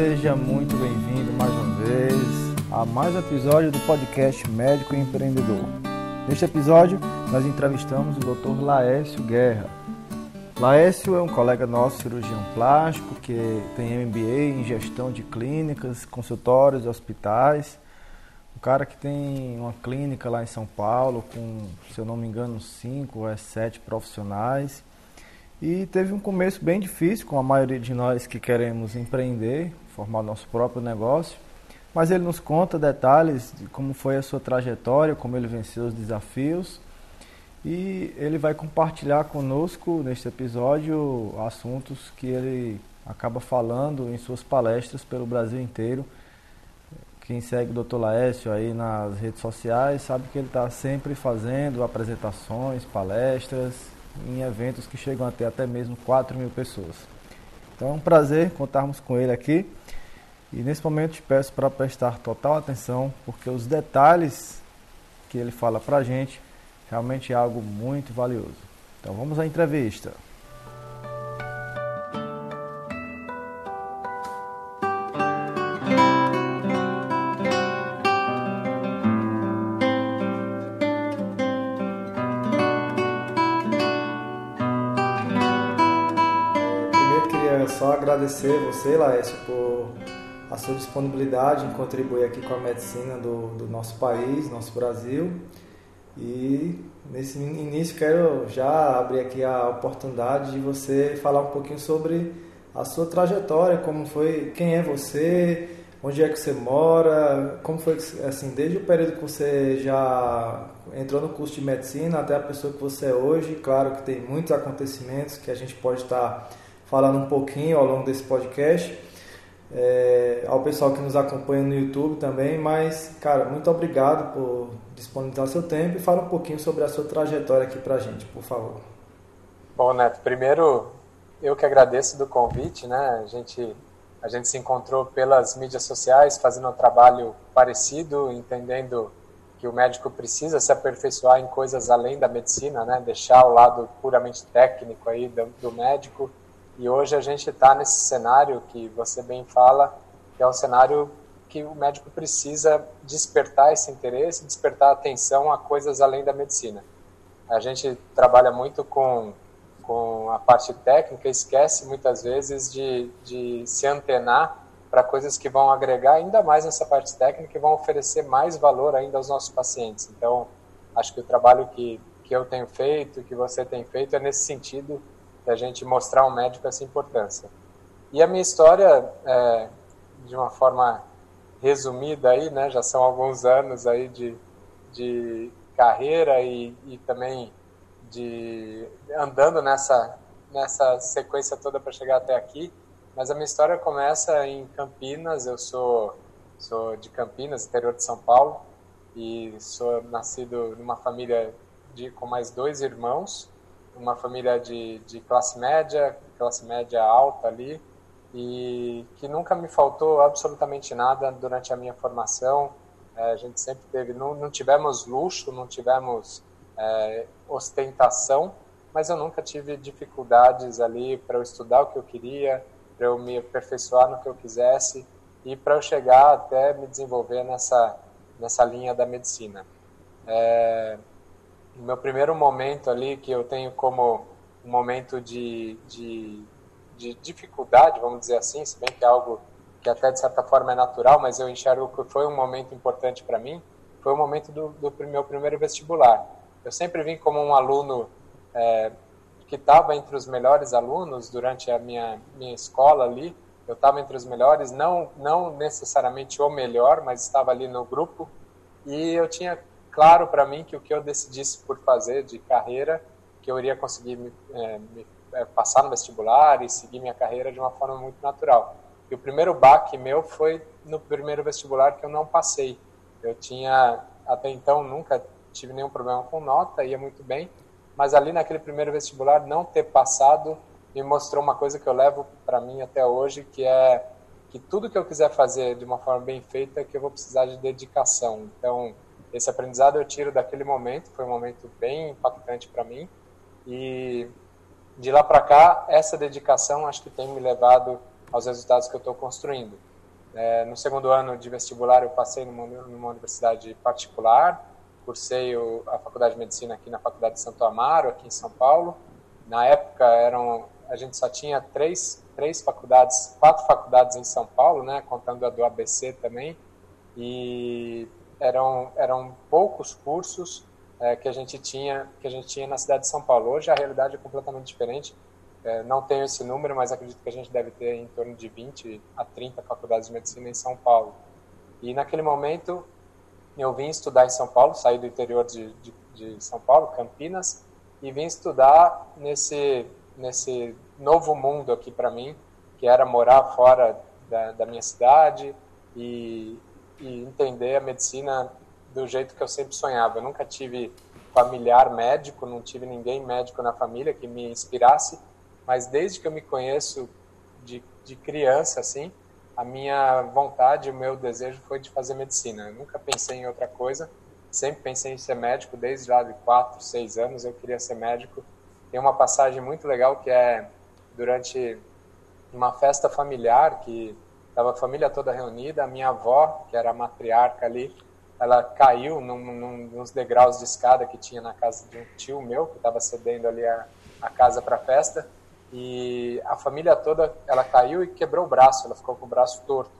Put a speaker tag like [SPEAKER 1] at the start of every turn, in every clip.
[SPEAKER 1] Seja muito bem-vindo mais uma vez a mais um episódio do podcast Médico e Empreendedor. Neste episódio, nós entrevistamos o Dr. Laércio Guerra. Laércio é um colega nosso, cirurgião plástico, que tem MBA em gestão de clínicas, consultórios, hospitais. Um cara que tem uma clínica lá em São Paulo com, se eu não me engano, cinco ou sete profissionais e teve um começo bem difícil, com a maioria de nós que queremos empreender, formar nosso próprio negócio. Mas ele nos conta detalhes de como foi a sua trajetória, como ele venceu os desafios. E ele vai compartilhar conosco neste episódio assuntos que ele acaba falando em suas palestras pelo Brasil inteiro. Quem segue o Dr. Laércio aí nas redes sociais sabe que ele está sempre fazendo apresentações, palestras, em eventos que chegam até até mesmo 4 mil pessoas. Então é um prazer contarmos com ele aqui. E nesse momento te peço para prestar total atenção, porque os detalhes que ele fala para a gente realmente é algo muito valioso. Então vamos à entrevista. agradecer você, Laércio, por a sua disponibilidade em contribuir aqui com a medicina do, do nosso país, nosso Brasil. E nesse início quero já abrir aqui a oportunidade de você falar um pouquinho sobre a sua trajetória, como foi, quem é você, onde é que você mora, como foi assim, desde o período que você já entrou no curso de medicina até a pessoa que você é hoje. Claro que tem muitos acontecimentos que a gente pode estar falando um pouquinho ao longo desse podcast. É, ao pessoal que nos acompanha no YouTube também, mas, cara, muito obrigado por disponibilizar seu tempo e fala um pouquinho sobre a sua trajetória aqui pra gente, por favor.
[SPEAKER 2] Bom, Neto, primeiro eu que agradeço do convite, né? A gente, a gente se encontrou pelas mídias sociais fazendo um trabalho parecido, entendendo que o médico precisa se aperfeiçoar em coisas além da medicina, né? Deixar o lado puramente técnico aí do, do médico e hoje a gente está nesse cenário que você bem fala, que é um cenário que o médico precisa despertar esse interesse, despertar atenção a coisas além da medicina. A gente trabalha muito com, com a parte técnica, esquece muitas vezes de, de se antenar para coisas que vão agregar ainda mais nessa parte técnica e vão oferecer mais valor ainda aos nossos pacientes. Então, acho que o trabalho que, que eu tenho feito, que você tem feito, é nesse sentido da gente mostrar ao médico essa importância. E a minha história, é, de uma forma resumida aí, né, já são alguns anos aí de, de carreira e, e também de andando nessa nessa sequência toda para chegar até aqui. Mas a minha história começa em Campinas. Eu sou sou de Campinas, interior de São Paulo, e sou nascido numa família de com mais dois irmãos uma família de, de classe média, classe média alta ali, e que nunca me faltou absolutamente nada durante a minha formação. É, a gente sempre teve, não, não tivemos luxo, não tivemos é, ostentação, mas eu nunca tive dificuldades ali para eu estudar o que eu queria, para eu me aperfeiçoar no que eu quisesse e para eu chegar até me desenvolver nessa nessa linha da medicina. É, meu primeiro momento ali, que eu tenho como um momento de, de, de dificuldade, vamos dizer assim, se bem que é algo que até de certa forma é natural, mas eu enxergo que foi um momento importante para mim, foi o momento do, do meu primeiro vestibular. Eu sempre vim como um aluno é, que estava entre os melhores alunos durante a minha, minha escola ali, eu estava entre os melhores, não, não necessariamente o melhor, mas estava ali no grupo, e eu tinha claro para mim que o que eu decidisse por fazer de carreira, que eu iria conseguir me, é, me é, passar no vestibular e seguir minha carreira de uma forma muito natural. E o primeiro baque meu foi no primeiro vestibular que eu não passei. Eu tinha, até então, nunca tive nenhum problema com nota, ia muito bem, mas ali naquele primeiro vestibular, não ter passado me mostrou uma coisa que eu levo para mim até hoje, que é que tudo que eu quiser fazer de uma forma bem feita, que eu vou precisar de dedicação. Então, esse aprendizado eu tiro daquele momento, foi um momento bem impactante para mim. E de lá para cá, essa dedicação acho que tem me levado aos resultados que eu estou construindo. É, no segundo ano de vestibular, eu passei numa, numa universidade particular, cursei o, a faculdade de medicina aqui na Faculdade de Santo Amaro, aqui em São Paulo. Na época, eram, a gente só tinha três, três faculdades, quatro faculdades em São Paulo, né, contando a do ABC também, e eram, eram poucos cursos é, que a gente tinha que a gente tinha na cidade de São Paulo. Hoje a realidade é completamente diferente. É, não tenho esse número, mas acredito que a gente deve ter em torno de 20 a 30 faculdades de medicina em São Paulo. E naquele momento eu vim estudar em São Paulo, saí do interior de, de, de São Paulo, Campinas, e vim estudar nesse nesse novo mundo aqui para mim, que era morar fora da, da minha cidade e, e entender a medicina do jeito que eu sempre sonhava. Eu nunca tive familiar médico, não tive ninguém médico na família que me inspirasse, mas desde que eu me conheço de, de criança, assim, a minha vontade, o meu desejo foi de fazer medicina. Eu nunca pensei em outra coisa, sempre pensei em ser médico, desde lá de 4, 6 anos eu queria ser médico. Tem uma passagem muito legal que é durante uma festa familiar que estava a família toda reunida, a minha avó, que era a matriarca ali, ela caiu num, num, nos degraus de escada que tinha na casa de um tio meu, que estava cedendo ali a, a casa para a festa, e a família toda, ela caiu e quebrou o braço, ela ficou com o braço torto.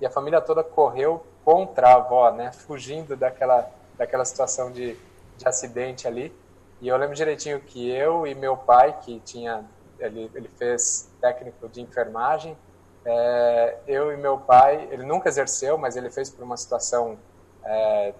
[SPEAKER 2] E a família toda correu contra a avó, né, fugindo daquela, daquela situação de, de acidente ali. E eu lembro direitinho que eu e meu pai, que tinha, ele, ele fez técnico de enfermagem, é, eu e meu pai, ele nunca exerceu, mas ele fez por uma situação é,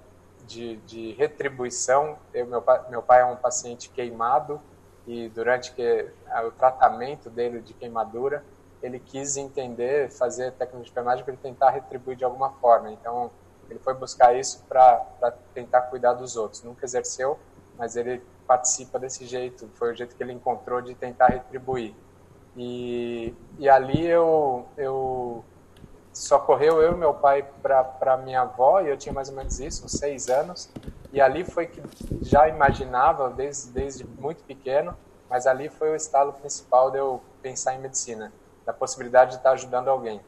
[SPEAKER 2] de, de, retribuição. Eu, meu, pai, meu pai é um paciente queimado e durante que, o tratamento dele de queimadura, ele quis entender, fazer técnica de enfermagem para ele tentar retribuir de alguma forma. Então, ele foi buscar isso para tentar cuidar dos outros. Nunca exerceu, mas ele participa desse jeito. Foi o jeito que ele encontrou de tentar retribuir. E, e ali eu, eu socorreu eu e meu pai para minha avó, e eu tinha mais ou menos isso, uns seis anos, e ali foi que já imaginava, desde, desde muito pequeno, mas ali foi o estalo principal de eu pensar em medicina, da possibilidade de estar ajudando alguém.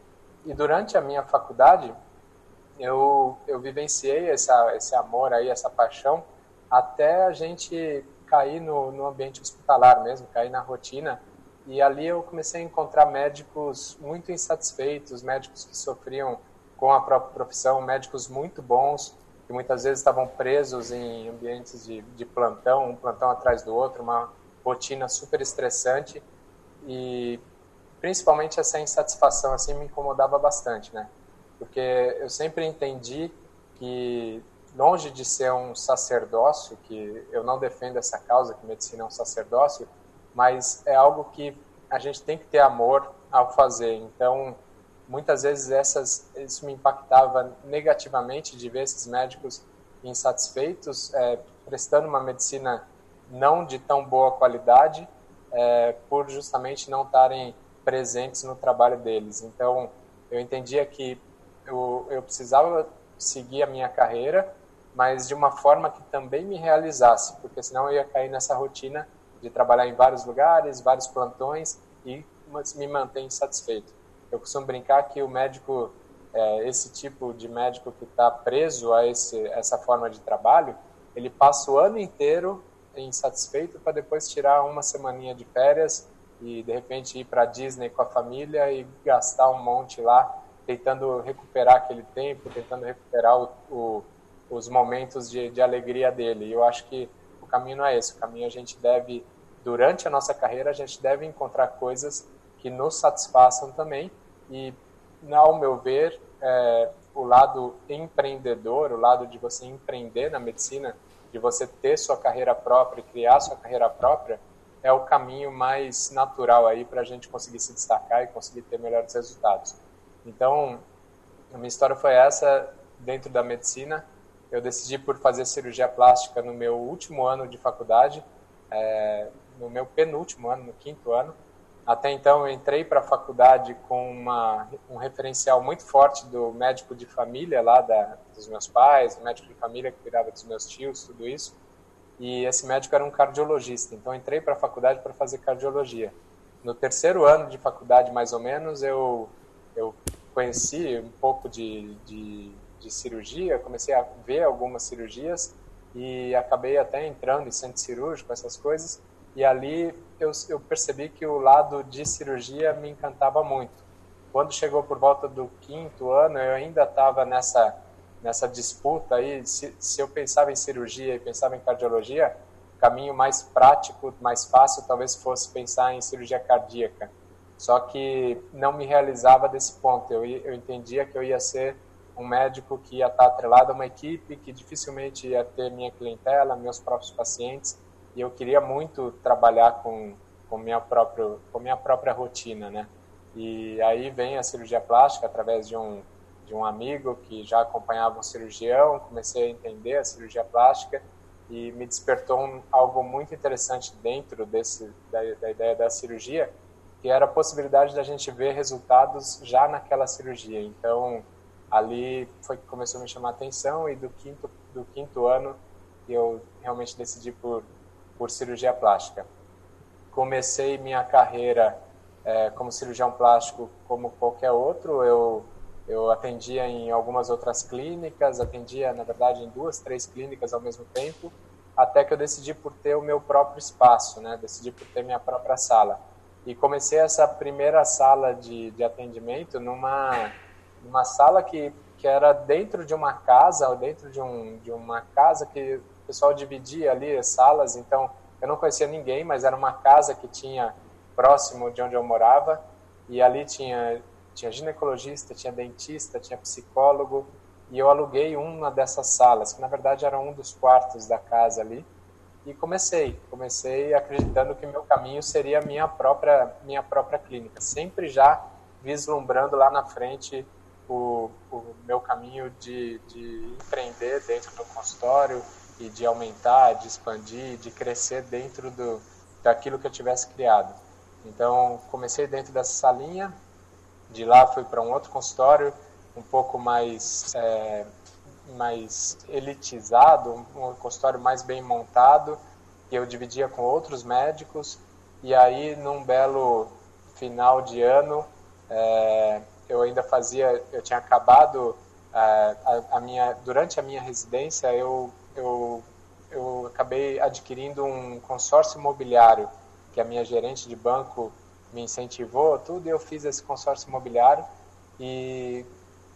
[SPEAKER 2] E durante a minha faculdade, eu, eu vivenciei essa, esse amor aí, essa paixão, até a gente cair no, no ambiente hospitalar mesmo, cair na rotina, e ali eu comecei a encontrar médicos muito insatisfeitos, médicos que sofriam com a própria profissão, médicos muito bons, que muitas vezes estavam presos em ambientes de, de plantão, um plantão atrás do outro, uma rotina super estressante e principalmente essa insatisfação assim me incomodava bastante, né? Porque eu sempre entendi que longe de ser um sacerdócio, que eu não defendo essa causa que medicina é um sacerdócio, mas é algo que a gente tem que ter amor ao fazer. Então, muitas vezes essas, isso me impactava negativamente de ver esses médicos insatisfeitos, é, prestando uma medicina não de tão boa qualidade, é, por justamente não estarem presentes no trabalho deles. Então, eu entendia que eu, eu precisava seguir a minha carreira, mas de uma forma que também me realizasse, porque senão eu ia cair nessa rotina de trabalhar em vários lugares, vários plantões e me manter insatisfeito. Eu costumo brincar que o médico, é, esse tipo de médico que está preso a esse, essa forma de trabalho, ele passa o ano inteiro insatisfeito para depois tirar uma semaninha de férias e de repente ir para Disney com a família e gastar um monte lá tentando recuperar aquele tempo, tentando recuperar o, o, os momentos de, de alegria dele. E eu acho que caminho não é esse. O caminho a gente deve, durante a nossa carreira, a gente deve encontrar coisas que nos satisfaçam também. E, ao meu ver, é, o lado empreendedor, o lado de você empreender na medicina, de você ter sua carreira própria, criar sua carreira própria, é o caminho mais natural aí para a gente conseguir se destacar e conseguir ter melhores resultados. Então, a minha história foi essa dentro da medicina eu decidi por fazer cirurgia plástica no meu último ano de faculdade, é, no meu penúltimo ano, no quinto ano. Até então eu entrei para a faculdade com uma, um referencial muito forte do médico de família lá da, dos meus pais, médico de família que cuidava dos meus tios, tudo isso. E esse médico era um cardiologista, então entrei para a faculdade para fazer cardiologia. no terceiro ano de faculdade, mais ou menos, eu, eu conheci um pouco de, de, de cirurgia, comecei a ver algumas cirurgias e acabei até entrando em centro cirúrgico, essas coisas, e ali eu, eu percebi que o lado de cirurgia me encantava muito. Quando chegou por volta do quinto ano, eu ainda estava nessa nessa disputa aí, se, se eu pensava em cirurgia e pensava em cardiologia, o caminho mais prático, mais fácil, talvez fosse pensar em cirurgia cardíaca. Só que não me realizava desse ponto. Eu, eu entendia que eu ia ser um médico que ia estar atrelado a uma equipe, que dificilmente ia ter minha clientela, meus próprios pacientes, e eu queria muito trabalhar com, com, minha, próprio, com minha própria rotina, né? E aí vem a cirurgia plástica através de um, de um amigo que já acompanhava um cirurgião, comecei a entender a cirurgia plástica e me despertou um, algo muito interessante dentro desse, da, da ideia da cirurgia, que era a possibilidade da gente ver resultados já naquela cirurgia. Então, ali foi que começou a me chamar a atenção e do quinto, do quinto ano eu realmente decidi por, por cirurgia plástica. Comecei minha carreira é, como cirurgião plástico como qualquer outro, eu, eu atendia em algumas outras clínicas, atendia, na verdade, em duas, três clínicas ao mesmo tempo, até que eu decidi por ter o meu próprio espaço, né? decidi por ter minha própria sala. E comecei essa primeira sala de, de atendimento numa uma sala que, que era dentro de uma casa, ou dentro de, um, de uma casa que o pessoal dividia ali as salas, então eu não conhecia ninguém, mas era uma casa que tinha próximo de onde eu morava, e ali tinha, tinha ginecologista, tinha dentista, tinha psicólogo, e eu aluguei uma dessas salas, que na verdade era um dos quartos da casa ali, e comecei, comecei acreditando que meu caminho seria minha própria minha própria clínica, sempre já vislumbrando lá na frente o, o meu caminho de, de empreender dentro do consultório e de aumentar, de expandir, de crescer dentro do, daquilo que eu tivesse criado. Então, comecei dentro dessa salinha, de lá fui para um outro consultório, um pouco mais, é, mais elitizado, um consultório mais bem montado, que eu dividia com outros médicos, e aí, num belo final de ano, é, eu ainda fazia, eu tinha acabado é, a, a, minha, durante a minha residência, eu, eu, eu acabei adquirindo um consórcio imobiliário, que a minha gerente de banco me incentivou, tudo, e eu fiz esse consórcio imobiliário, e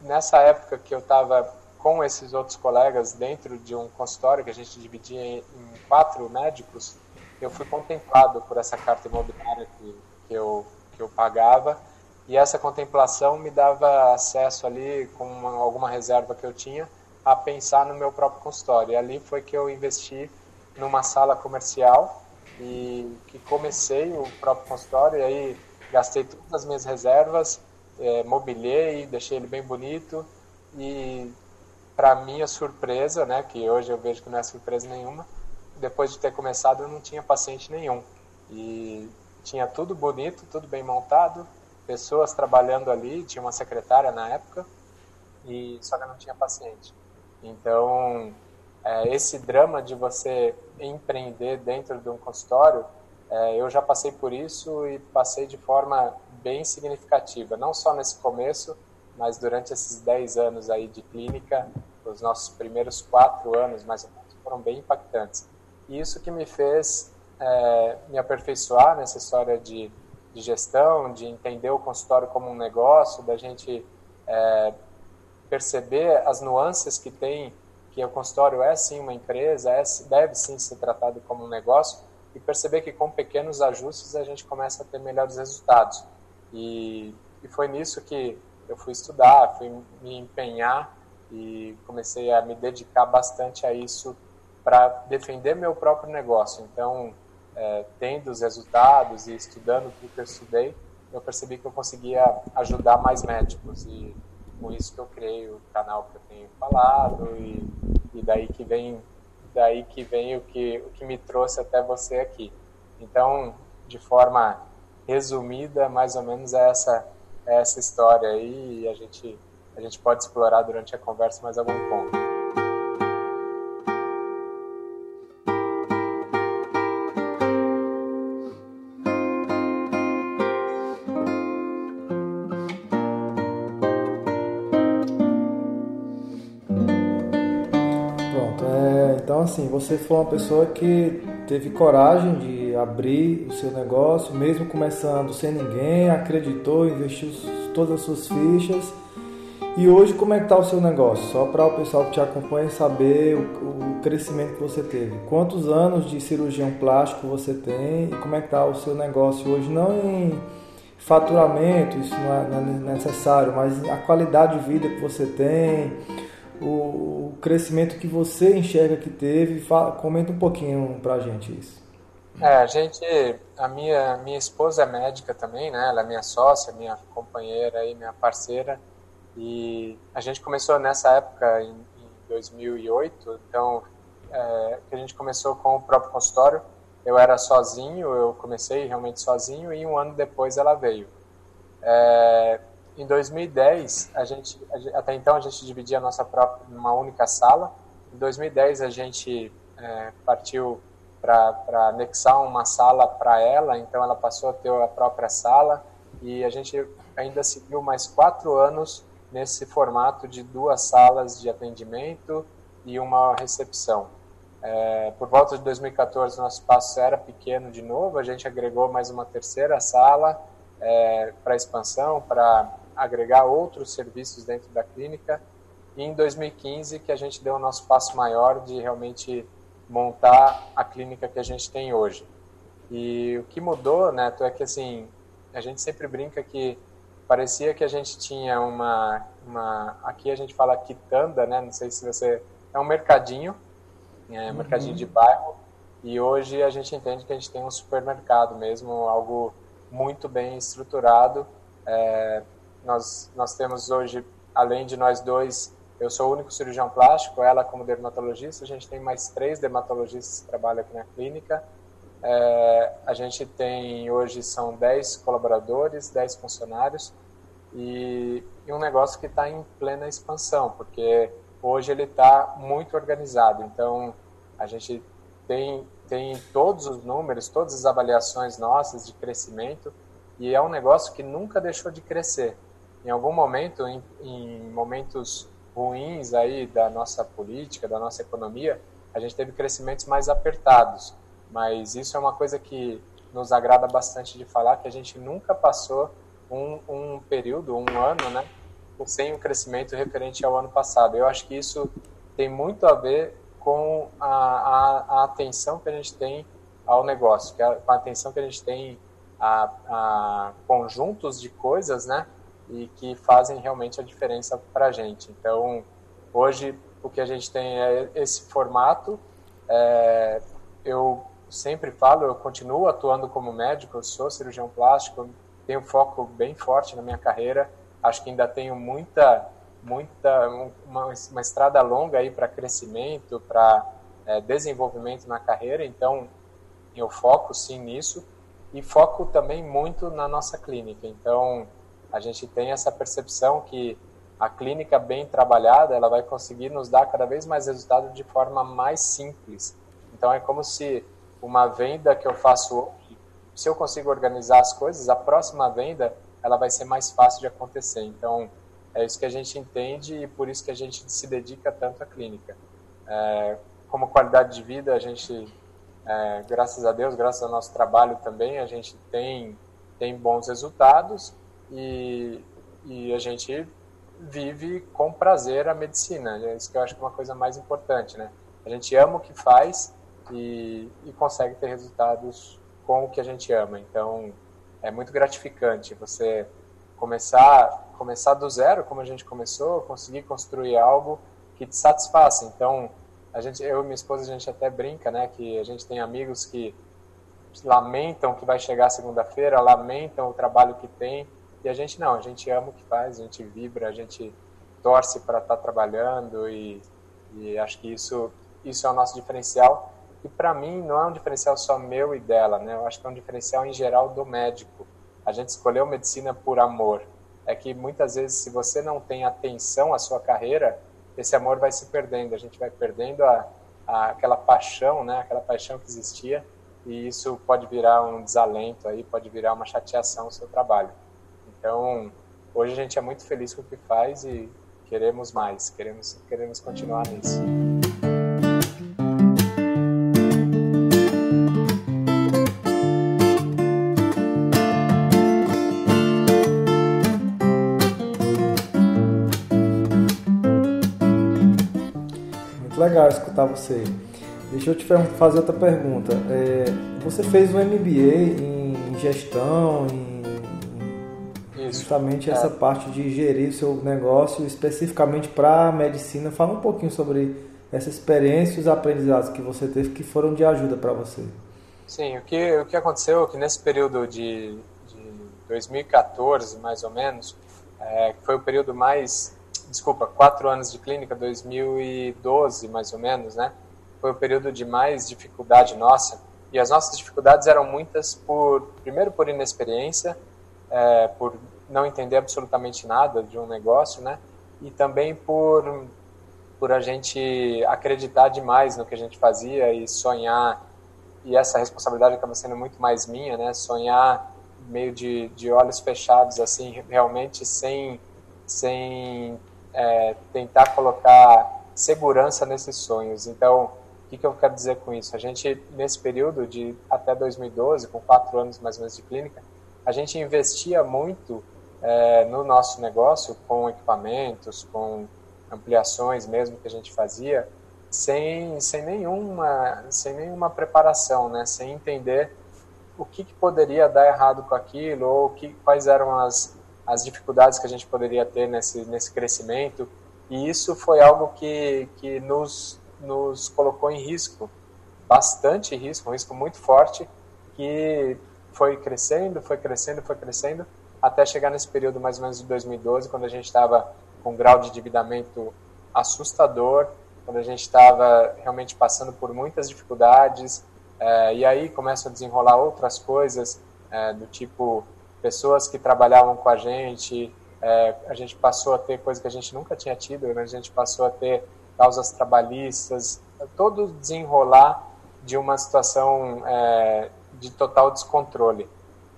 [SPEAKER 2] nessa época que eu estava com esses outros colegas dentro de um consultório que a gente dividia em quatro médicos, eu fui contemplado por essa carta imobiliária que, que, eu, que eu pagava, e essa contemplação me dava acesso ali, com uma, alguma reserva que eu tinha, a pensar no meu próprio consultório. E ali foi que eu investi numa sala comercial e que comecei o próprio consultório. E aí gastei todas as minhas reservas, é, mobiliei, deixei ele bem bonito. E para minha surpresa, né, que hoje eu vejo que não é surpresa nenhuma, depois de ter começado eu não tinha paciente nenhum. E tinha tudo bonito, tudo bem montado, pessoas trabalhando ali, tinha uma secretária na época, e só que não tinha paciente. Então, é, esse drama de você empreender dentro de um consultório, é, eu já passei por isso e passei de forma bem significativa, não só nesse começo, mas durante esses 10 anos aí de clínica, os nossos primeiros quatro anos, mais ou menos, foram bem impactantes. E isso que me fez é, me aperfeiçoar nessa história de de gestão, de entender o consultório como um negócio, da gente é, perceber as nuances que tem, que o consultório é sim uma empresa, é, deve sim ser tratado como um negócio, e perceber que com pequenos ajustes a gente começa a ter melhores resultados. E, e foi nisso que eu fui estudar, fui me empenhar e comecei a me dedicar bastante a isso para defender meu próprio negócio. Então, é, tendo os resultados e estudando tudo que eu estudei, eu percebi que eu conseguia ajudar mais médicos e com isso que eu criei o canal que eu tenho falado e, e daí que vem daí que vem o que o que me trouxe até você aqui. Então, de forma resumida, mais ou menos é essa é essa história aí e a gente a gente pode explorar durante a conversa mais algum ponto.
[SPEAKER 1] Assim, você foi uma pessoa que teve coragem de abrir o seu negócio, mesmo começando sem ninguém, acreditou, investiu todas as suas fichas. E hoje como é que está o seu negócio? Só para o pessoal que te acompanha saber o, o, crescimento que você teve. Quantos anos de cirurgião plástico você tem e como é que está o seu negócio hoje? Não em faturamento, isso não é, não é necessário, mas a qualidade de vida que você tem, o crescimento que você enxerga que teve. Fala, comenta um pouquinho pra gente isso.
[SPEAKER 2] É, a gente, a minha, minha esposa é médica também, né? Ela é minha sócia, minha companheira e minha parceira. E a gente começou nessa época, em, em 2008, então é, a gente começou com o próprio consultório. Eu era sozinho, eu comecei realmente sozinho e um ano depois ela veio. É, em 2010, a gente, até então a gente dividia a nossa própria numa única sala. Em 2010 a gente é, partiu para anexar uma sala para ela, então ela passou a ter a própria sala e a gente ainda seguiu mais quatro anos nesse formato de duas salas de atendimento e uma recepção. É, por volta de 2014 nosso espaço era pequeno de novo, a gente agregou mais uma terceira sala é, para expansão, para agregar outros serviços dentro da clínica. E em 2015 que a gente deu o nosso passo maior de realmente montar a clínica que a gente tem hoje. E o que mudou, Neto, é que assim, a gente sempre brinca que parecia que a gente tinha uma, uma aqui a gente fala quitanda, né? Não sei se você é um mercadinho, é um uhum. mercadinho de bairro. E hoje a gente entende que a gente tem um supermercado mesmo, algo muito bem estruturado, é, nós, nós temos hoje, além de nós dois, eu sou o único cirurgião plástico, ela como dermatologista, a gente tem mais três dermatologistas que trabalham aqui na clínica. É, a gente tem, hoje são 10 colaboradores, 10 funcionários, e, e um negócio que está em plena expansão, porque hoje ele está muito organizado. Então, a gente tem, tem todos os números, todas as avaliações nossas de crescimento, e é um negócio que nunca deixou de crescer em algum momento, em, em momentos ruins aí da nossa política, da nossa economia, a gente teve crescimentos mais apertados. Mas isso é uma coisa que nos agrada bastante de falar, que a gente nunca passou um, um período, um ano, né, sem um crescimento referente ao ano passado. Eu acho que isso tem muito a ver com a, a, a atenção que a gente tem ao negócio, que a, com a atenção que a gente tem a, a conjuntos de coisas, né, e que fazem realmente a diferença para a gente. Então, hoje o que a gente tem é esse formato. É, eu sempre falo, eu continuo atuando como médico, eu sou cirurgião plástico, tenho foco bem forte na minha carreira. Acho que ainda tenho muita, muita uma, uma estrada longa aí para crescimento, para é, desenvolvimento na carreira. Então, eu foco sim nisso e foco também muito na nossa clínica. Então, a gente tem essa percepção que a clínica bem trabalhada, ela vai conseguir nos dar cada vez mais resultado de forma mais simples. Então é como se uma venda que eu faço se eu consigo organizar as coisas, a próxima venda ela vai ser mais fácil de acontecer. Então é isso que a gente entende e por isso que a gente se dedica tanto à clínica. É, como qualidade de vida, a gente, é, graças a Deus, graças ao nosso trabalho também, a gente tem tem bons resultados e, e a gente vive com prazer a medicina. É isso que eu acho que é uma coisa mais importante, né? A gente ama o que faz e, e consegue ter resultados com o que a gente ama. Então, é muito gratificante você começar começar do zero, como a gente começou, conseguir construir algo que te satisfaça. Então, a gente, eu e minha esposa, a gente até brinca, né, que a gente tem amigos que lamentam que vai chegar segunda-feira, lamentam o trabalho que tem, e a gente não, a gente ama o que faz, a gente vibra, a gente torce para estar tá trabalhando e, e acho que isso, isso é o nosso diferencial. E para mim não é um diferencial só meu e dela, né? Eu acho que é um diferencial em geral do médico. A gente escolheu medicina por amor. É que muitas vezes, se você não tem atenção à sua carreira, esse amor vai se perdendo. A gente vai perdendo a, a, aquela paixão, né? Aquela paixão que existia. E isso pode virar um desalento aí, pode virar uma chateação no seu trabalho. Então, hoje a gente é muito feliz com o que faz e queremos mais, queremos, queremos continuar nisso.
[SPEAKER 1] Muito legal escutar você. Deixa eu te fazer outra pergunta. É, você fez um MBA em gestão, em justamente essa parte de gerir seu negócio especificamente para a medicina. Fala um pouquinho sobre essa experiência e os aprendizados que você teve que foram de ajuda para você.
[SPEAKER 2] Sim, o que, o que aconteceu é que nesse período de, de 2014, mais ou menos, é, foi o período mais, desculpa, quatro anos de clínica, 2012, mais ou menos, né? Foi o período de mais dificuldade nossa. E as nossas dificuldades eram muitas por, primeiro por inexperiência, é, por não entender absolutamente nada de um negócio, né? E também por por a gente acreditar demais no que a gente fazia e sonhar e essa responsabilidade acaba sendo muito mais minha, né? Sonhar meio de, de olhos fechados, assim, realmente sem sem é, tentar colocar segurança nesses sonhos. Então, o que, que eu quero dizer com isso? A gente, nesse período de até 2012, com quatro anos mais ou menos de clínica, a gente investia muito é, no nosso negócio com equipamentos, com ampliações mesmo que a gente fazia, sem, sem, nenhuma, sem nenhuma preparação, né? sem entender o que, que poderia dar errado com aquilo ou que, quais eram as, as dificuldades que a gente poderia ter nesse, nesse crescimento. E isso foi algo que, que nos, nos colocou em risco, bastante risco, um risco muito forte, que foi crescendo, foi crescendo, foi crescendo, até chegar nesse período mais ou menos de 2012, quando a gente estava com um grau de endividamento assustador, quando a gente estava realmente passando por muitas dificuldades, é, e aí começam a desenrolar outras coisas, é, do tipo pessoas que trabalhavam com a gente, é, a gente passou a ter coisa que a gente nunca tinha tido, né? a gente passou a ter causas trabalhistas, todo desenrolar de uma situação de total descontrole.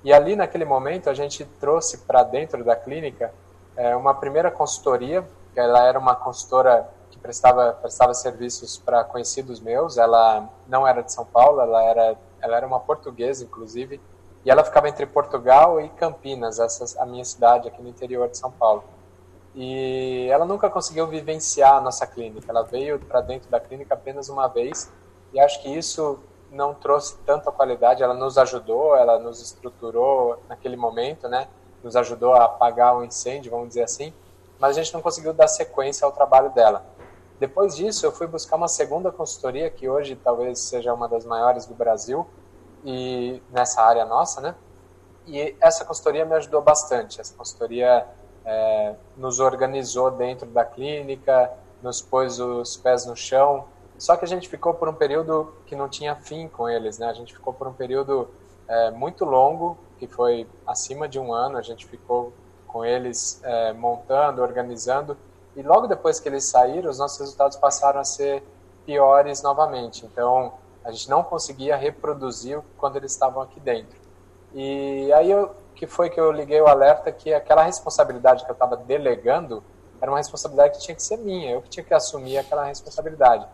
[SPEAKER 2] E ali, naquele momento, a gente trouxe para dentro da clínica é, uma primeira consultoria, ela era uma consultora que prestava, prestava serviços para conhecidos meus, ela não era de São Paulo, ela era, ela era uma portuguesa, inclusive, e ela ficava entre Portugal e Campinas, essa, a minha cidade aqui no interior de São Paulo. E ela nunca conseguiu vivenciar a nossa clínica, ela veio para dentro da clínica apenas uma vez, e acho que isso não trouxe tanta qualidade, ela nos ajudou, ela nos estruturou naquele momento, né? Nos ajudou a apagar o um incêndio, vamos dizer assim, mas a gente não conseguiu dar sequência ao trabalho dela. Depois disso, eu fui buscar uma segunda consultoria, que hoje talvez seja uma das maiores do Brasil, e nessa área nossa, né? E essa consultoria me ajudou bastante. Essa consultoria é, nos organizou dentro da clínica, nos pôs os pés no chão, só que a gente ficou por um período que não tinha fim com eles, né? A gente ficou por um período é, muito longo, que foi acima de um ano. A gente ficou com eles é, montando, organizando, e logo depois que eles saíram, os nossos resultados passaram a ser piores novamente. Então, a gente não conseguia reproduzir quando eles estavam aqui dentro. E aí eu, que foi que eu liguei o alerta que aquela responsabilidade que eu estava delegando era uma responsabilidade que tinha que ser minha, eu que tinha que assumir aquela responsabilidade.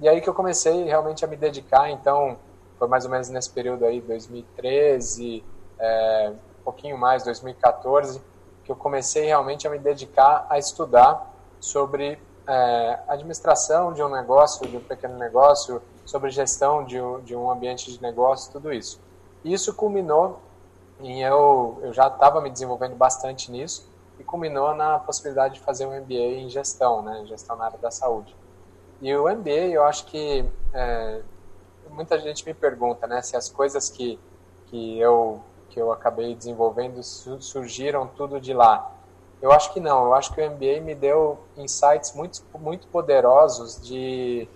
[SPEAKER 2] E aí que eu comecei realmente a me dedicar, então foi mais ou menos nesse período aí, 2013, é, um pouquinho mais, 2014, que eu comecei realmente a me dedicar a estudar sobre é, administração de um negócio, de um pequeno negócio, sobre gestão de um, de um ambiente de negócio, tudo isso. E isso culminou em eu, eu já estava me desenvolvendo bastante nisso e culminou na possibilidade de fazer um MBA em gestão, né, gestão na área da saúde. E o MBA, eu acho que é, muita gente me pergunta, né, se as coisas que, que eu que eu acabei desenvolvendo surgiram tudo de lá. Eu acho que não. Eu acho que o MBA me deu insights muito muito poderosos de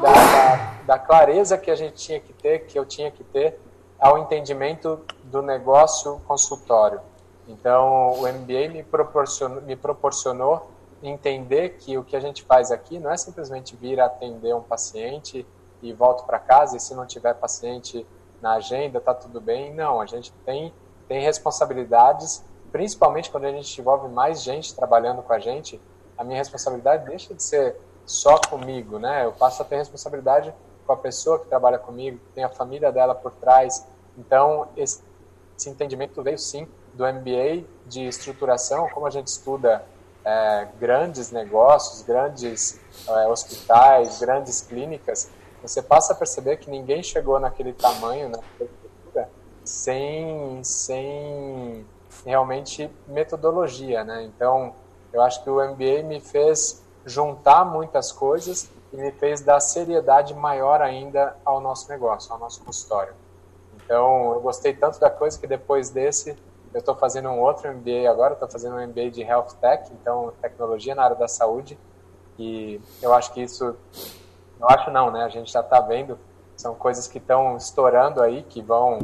[SPEAKER 2] da, da, da clareza que a gente tinha que ter, que eu tinha que ter ao entendimento do negócio consultório. Então, o MBA me proporcionou, me proporcionou entender que o que a gente faz aqui não é simplesmente vir atender um paciente e volto para casa e se não tiver paciente na agenda tá tudo bem. Não, a gente tem tem responsabilidades, principalmente quando a gente envolve mais gente trabalhando com a gente. A minha responsabilidade deixa de ser só comigo, né? Eu passo a ter responsabilidade com a pessoa que trabalha comigo, que tem a família dela por trás. Então, esse, esse entendimento veio sim do MBA de estruturação, como a gente estuda é, grandes negócios, grandes é, hospitais, grandes clínicas, você passa a perceber que ninguém chegou naquele tamanho, naquela estrutura, sem, sem realmente metodologia, né? Então, eu acho que o MBA me fez juntar muitas coisas e me fez dar seriedade maior ainda ao nosso negócio, ao nosso consultório. Então, eu gostei tanto da coisa que depois desse, eu estou fazendo um outro MBA agora, estou fazendo um MBA de Health Tech, então tecnologia na área da saúde, e eu acho que isso, eu acho não, né? A gente já está vendo, são coisas que estão estourando aí, que vão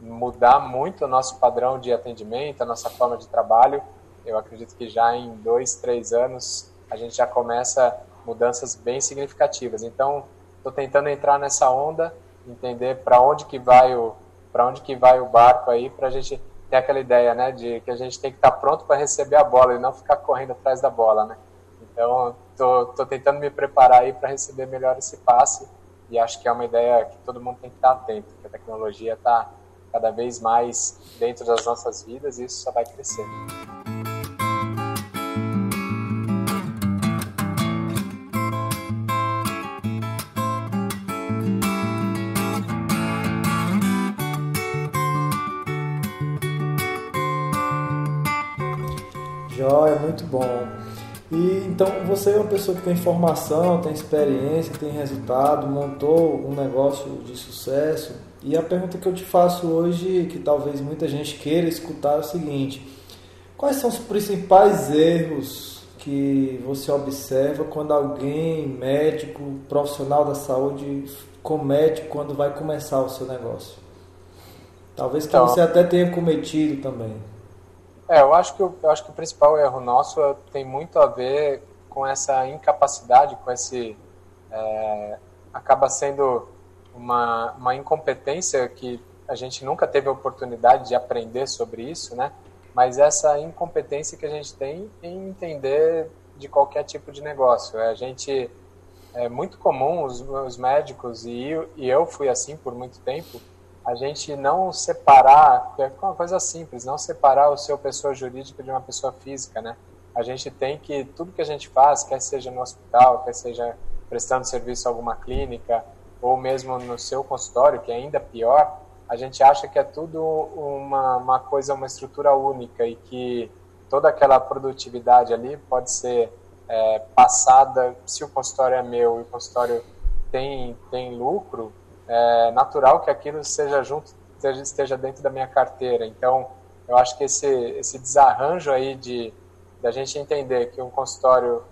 [SPEAKER 2] mudar muito o nosso padrão de atendimento, a nossa forma de trabalho. Eu acredito que já em dois, três anos a gente já começa mudanças bem significativas. Então, estou tentando entrar nessa onda, entender para onde que vai o para onde que vai o barco aí, para a gente ter aquela ideia, né, de que a gente tem que estar pronto para receber a bola e não ficar correndo atrás da bola, né? Então, tô, tô tentando me preparar aí para receber melhor esse passe e acho que é uma ideia que todo mundo tem que estar atento, que a tecnologia está cada vez mais dentro das nossas vidas e isso só vai crescer.
[SPEAKER 1] Joia, muito bom. E então você é uma pessoa que tem formação, tem experiência, tem resultado, montou um negócio de sucesso e a pergunta que eu te faço hoje, que talvez muita gente queira escutar, é o seguinte: quais são os principais erros que você observa quando alguém, médico, profissional da saúde, comete quando vai começar o seu negócio? Talvez que então, você até tenha cometido também.
[SPEAKER 2] É, eu acho que eu acho que o principal erro nosso tem muito a ver com essa incapacidade, com esse é, acaba sendo uma, uma incompetência que a gente nunca teve a oportunidade de aprender sobre isso, né? Mas essa incompetência que a gente tem em entender de qualquer tipo de negócio. É, a gente é muito comum os, os médicos e e eu fui assim por muito tempo. A gente não separar, é uma coisa simples, não separar o seu pessoa jurídica de uma pessoa física, né? A gente tem que tudo que a gente faz, quer seja no hospital, quer seja prestando serviço a alguma clínica, ou mesmo no seu consultório, que é ainda pior, a gente acha que é tudo uma, uma coisa, uma estrutura única e que toda aquela produtividade ali pode ser é, passada, se o consultório é meu e o consultório tem, tem lucro, é natural que aquilo seja junto, esteja, dentro da minha carteira. Então, eu acho que esse, esse desarranjo aí de da gente entender que um consultório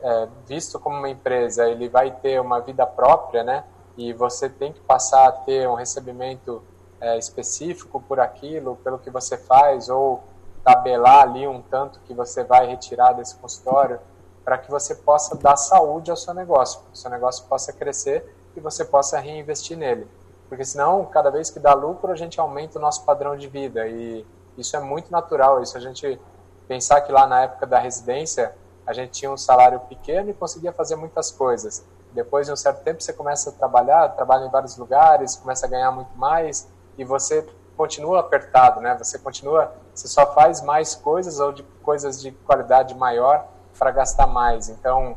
[SPEAKER 2] é, visto como uma empresa, ele vai ter uma vida própria, né? e você tem que passar a ter um recebimento é, específico por aquilo, pelo que você faz, ou tabelar ali um tanto que você vai retirar desse consultório, para que você possa dar saúde ao seu negócio, que o seu negócio possa crescer e você possa reinvestir nele. Porque senão, cada vez que dá lucro, a gente aumenta o nosso padrão de vida e isso é muito natural. Isso a gente pensar que lá na época da residência, a gente tinha um salário pequeno e conseguia fazer muitas coisas depois de um certo tempo você começa a trabalhar, trabalha em vários lugares, começa a ganhar muito mais e você continua apertado, né? Você continua, você só faz mais coisas ou de coisas de qualidade maior para gastar mais. Então,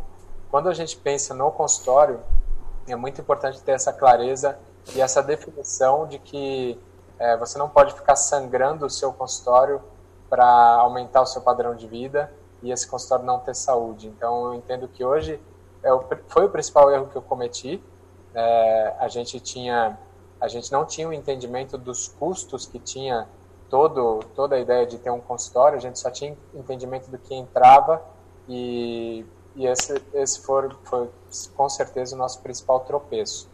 [SPEAKER 2] quando a gente pensa no consultório, é muito importante ter essa clareza e essa definição de que é, você não pode ficar sangrando o seu consultório para aumentar o seu padrão de vida e esse consultório não ter saúde. Então, eu entendo que hoje é o, foi o principal erro que eu cometi. É, a gente tinha, a gente não tinha o um entendimento dos custos que tinha todo, toda a ideia de ter um consultório. A gente só tinha entendimento do que entrava e, e esse, esse foi, foi com certeza o nosso principal tropeço.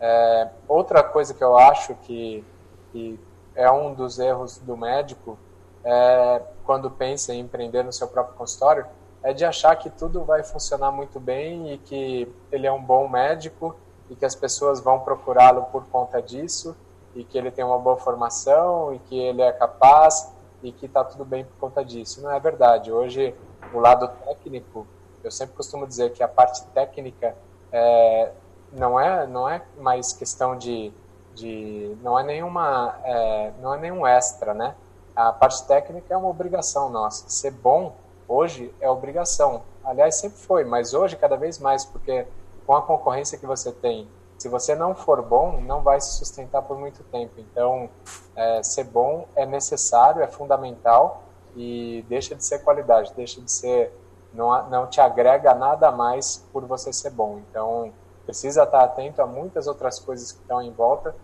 [SPEAKER 2] É, outra coisa que eu acho que, que é um dos erros do médico é quando pensa em empreender no seu próprio consultório é de achar que tudo vai funcionar muito bem e que ele é um bom médico e que as pessoas vão procurá-lo por conta disso e que ele tem uma boa formação e que ele é capaz e que está tudo bem por conta disso. Não é verdade. Hoje, o lado técnico, eu sempre costumo dizer que a parte técnica é, não é não é mais questão de, de não é nenhuma é, não é nenhum extra, né? A parte técnica é uma obrigação nossa. Ser bom Hoje é obrigação. Aliás, sempre foi, mas hoje cada vez mais, porque com a concorrência que você tem, se você não for bom, não vai se sustentar por muito tempo. Então, é, ser bom é necessário, é fundamental e deixa de ser qualidade, deixa de ser não, não te agrega nada mais por você ser bom. Então, precisa estar atento a muitas outras coisas que estão em volta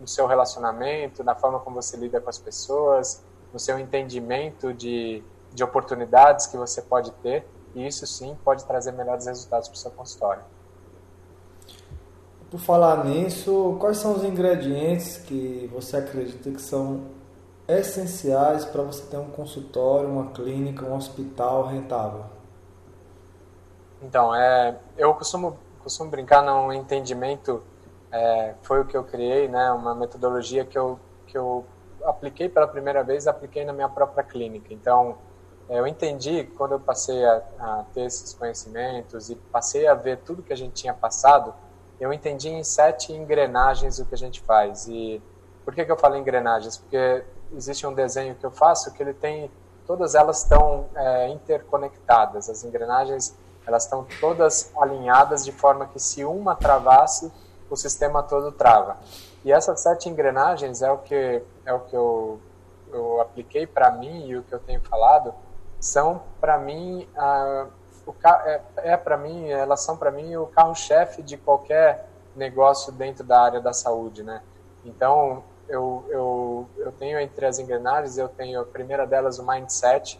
[SPEAKER 2] no seu relacionamento, na forma como você lida com as pessoas, no seu entendimento de, de oportunidades que você pode ter, e isso sim pode trazer melhores resultados para o seu consultório.
[SPEAKER 1] Por falar nisso, quais são os ingredientes que você acredita que são essenciais para você ter um consultório, uma clínica, um hospital rentável?
[SPEAKER 2] Então, é, eu costumo, costumo brincar num entendimento, é, foi o que eu criei, né, uma metodologia que eu, que eu apliquei pela primeira vez, apliquei na minha própria clínica. Então, é, eu entendi, quando eu passei a, a ter esses conhecimentos e passei a ver tudo que a gente tinha passado, eu entendi em sete engrenagens o que a gente faz. E por que, que eu falo engrenagens? Porque existe um desenho que eu faço que ele tem, todas elas estão é, interconectadas. As engrenagens elas estão todas alinhadas de forma que se uma travasse, o sistema todo trava. E essas sete engrenagens é o que é o que eu, eu apliquei para mim e o que eu tenho falado são para mim uh, o, é, é para mim elas são para mim o carro-chefe de qualquer negócio dentro da área da saúde, né? Então eu, eu, eu tenho entre as engrenagens eu tenho a primeira delas o mindset.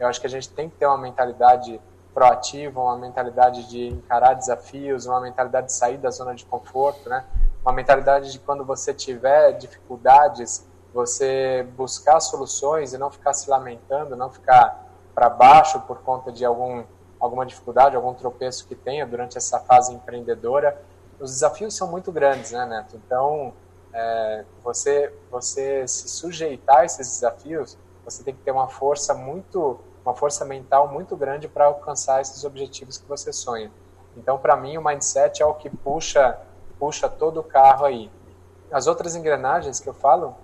[SPEAKER 2] Eu acho que a gente tem que ter uma mentalidade proativa, uma mentalidade de encarar desafios, uma mentalidade de sair da zona de conforto, né? Uma mentalidade de quando você tiver dificuldades, você buscar soluções e não ficar se lamentando, não ficar para baixo por conta de algum alguma dificuldade, algum tropeço que tenha durante essa fase empreendedora. Os desafios são muito grandes, né, Neto? Então, é, você você se sujeitar a esses desafios, você tem que ter uma força muito uma força mental muito grande para alcançar esses objetivos que você sonha. Então, para mim, o mindset é o que puxa puxa todo o carro aí. As outras engrenagens que eu falo,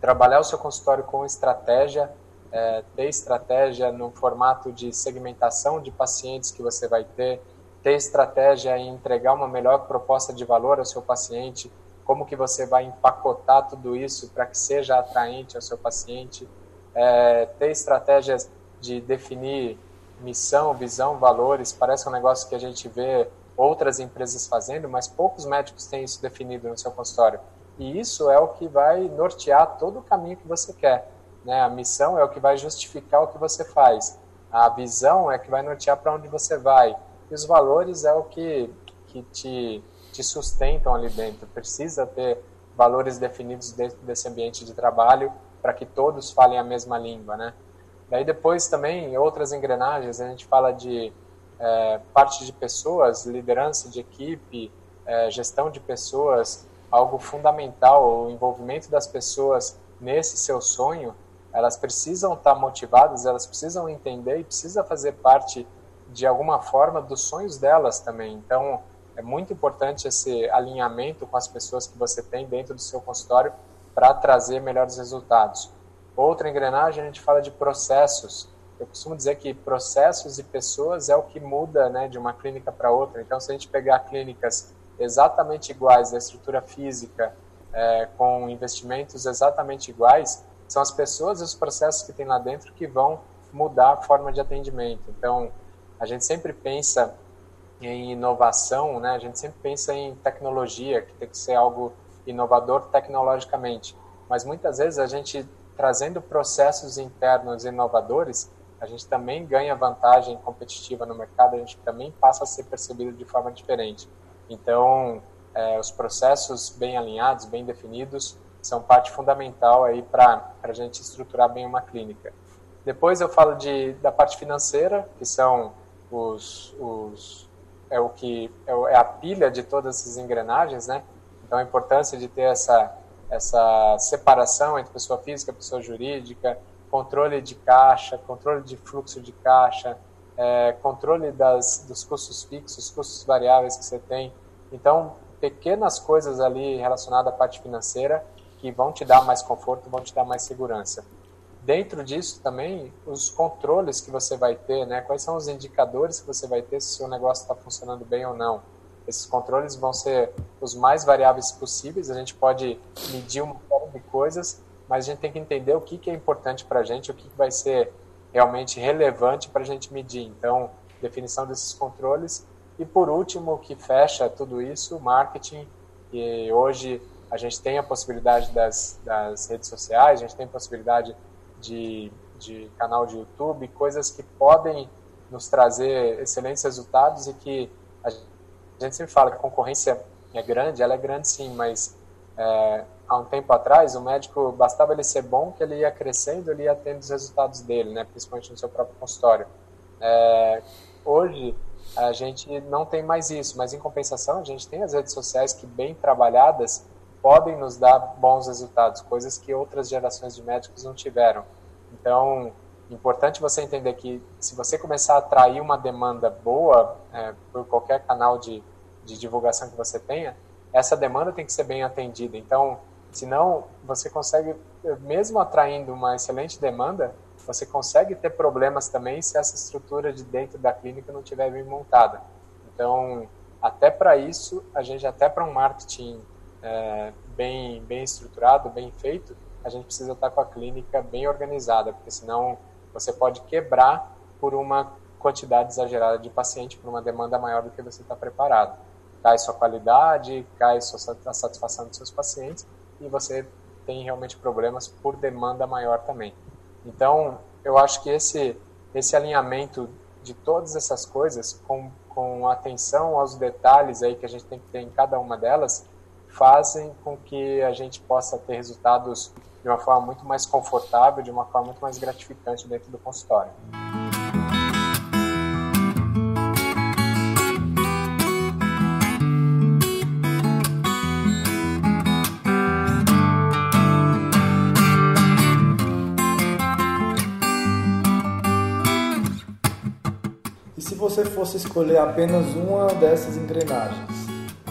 [SPEAKER 2] trabalhar o seu consultório com estratégia, é, ter estratégia no formato de segmentação de pacientes que você vai ter, ter estratégia em entregar uma melhor proposta de valor ao seu paciente, como que você vai empacotar tudo isso para que seja atraente ao seu paciente, é, ter estratégias de definir missão, visão, valores, parece um negócio que a gente vê outras empresas fazendo, mas poucos médicos têm isso definido no seu consultório. E isso é o que vai nortear todo o caminho que você quer. Né? A missão é o que vai justificar o que você faz. A visão é que vai nortear para onde você vai. E os valores é o que, que te, te sustentam ali dentro. Precisa ter valores definidos dentro desse ambiente de trabalho para que todos falem a mesma língua, né? Daí depois também outras engrenagens, a gente fala de é, parte de pessoas, liderança de equipe, é, gestão de pessoas, algo fundamental, o envolvimento das pessoas nesse seu sonho, elas precisam estar motivadas, elas precisam entender e precisa fazer parte de alguma forma dos sonhos delas também. Então, é muito importante esse alinhamento com as pessoas que você tem dentro do seu consultório para trazer melhores resultados. Outra engrenagem, a gente fala de processos. Eu costumo dizer que processos e pessoas é o que muda né, de uma clínica para outra. Então, se a gente pegar clínicas exatamente iguais, da estrutura física, é, com investimentos exatamente iguais, são as pessoas e os processos que tem lá dentro que vão mudar a forma de atendimento. Então, a gente sempre pensa em inovação, né? a gente sempre pensa em tecnologia, que tem que ser algo inovador tecnologicamente. Mas muitas vezes a gente trazendo processos internos inovadores, a gente também ganha vantagem competitiva no mercado, a gente também passa a ser percebido de forma diferente. Então, é, os processos bem alinhados, bem definidos, são parte fundamental aí para a gente estruturar bem uma clínica. Depois eu falo de, da parte financeira, que são os, os é o que é, é a pilha de todas essas engrenagens, né? Então a importância de ter essa essa separação entre pessoa física e pessoa jurídica, controle de caixa, controle de fluxo de caixa, é, controle das, dos custos fixos, custos variáveis que você tem. Então, pequenas coisas ali relacionadas à parte financeira que vão te dar mais conforto, vão te dar mais segurança. dentro disso também, os controles que você vai ter, né? Quais são os indicadores que você vai ter se o seu negócio está funcionando bem ou não. Esses controles vão ser os mais variáveis possíveis. A gente pode medir uma série de coisas, mas a gente tem que entender o que, que é importante para a gente, o que, que vai ser realmente relevante para a gente medir. Então, definição desses controles. E por último, que fecha tudo isso, marketing. E hoje a gente tem a possibilidade das, das redes sociais, a gente tem a possibilidade de, de canal de YouTube, coisas que podem nos trazer excelentes resultados e que a gente sempre fala que a concorrência é grande, ela é grande sim, mas é, há um tempo atrás o médico bastava ele ser bom que ele ia crescendo, ele ia tendo os resultados dele, né, principalmente no seu próprio consultório. É, hoje a gente não tem mais isso, mas em compensação a gente tem as redes sociais que bem trabalhadas podem nos dar bons resultados, coisas que outras gerações de médicos não tiveram. Então, importante você entender que se você começar a atrair uma demanda boa é, por qualquer canal de, de divulgação que você tenha, essa demanda tem que ser bem atendida. Então, senão você consegue, mesmo atraindo uma excelente demanda, você consegue ter problemas também se essa estrutura de dentro da clínica não estiver bem montada. Então, até para isso, a gente até para um marketing é, bem, bem estruturado, bem feito, a gente precisa estar com a clínica bem organizada, porque senão você pode quebrar por uma quantidade exagerada de paciente, por uma demanda maior do que você está preparado. Cai sua qualidade, cai a satisfação dos seus pacientes e você tem realmente problemas por demanda maior também. Então, eu acho que esse, esse alinhamento de todas essas coisas, com, com atenção aos detalhes aí que a gente tem que ter em cada uma delas, fazem com que a gente possa ter resultados de uma forma muito mais confortável, de uma forma muito mais gratificante dentro do consultório.
[SPEAKER 1] Você fosse escolher apenas uma dessas engrenagens?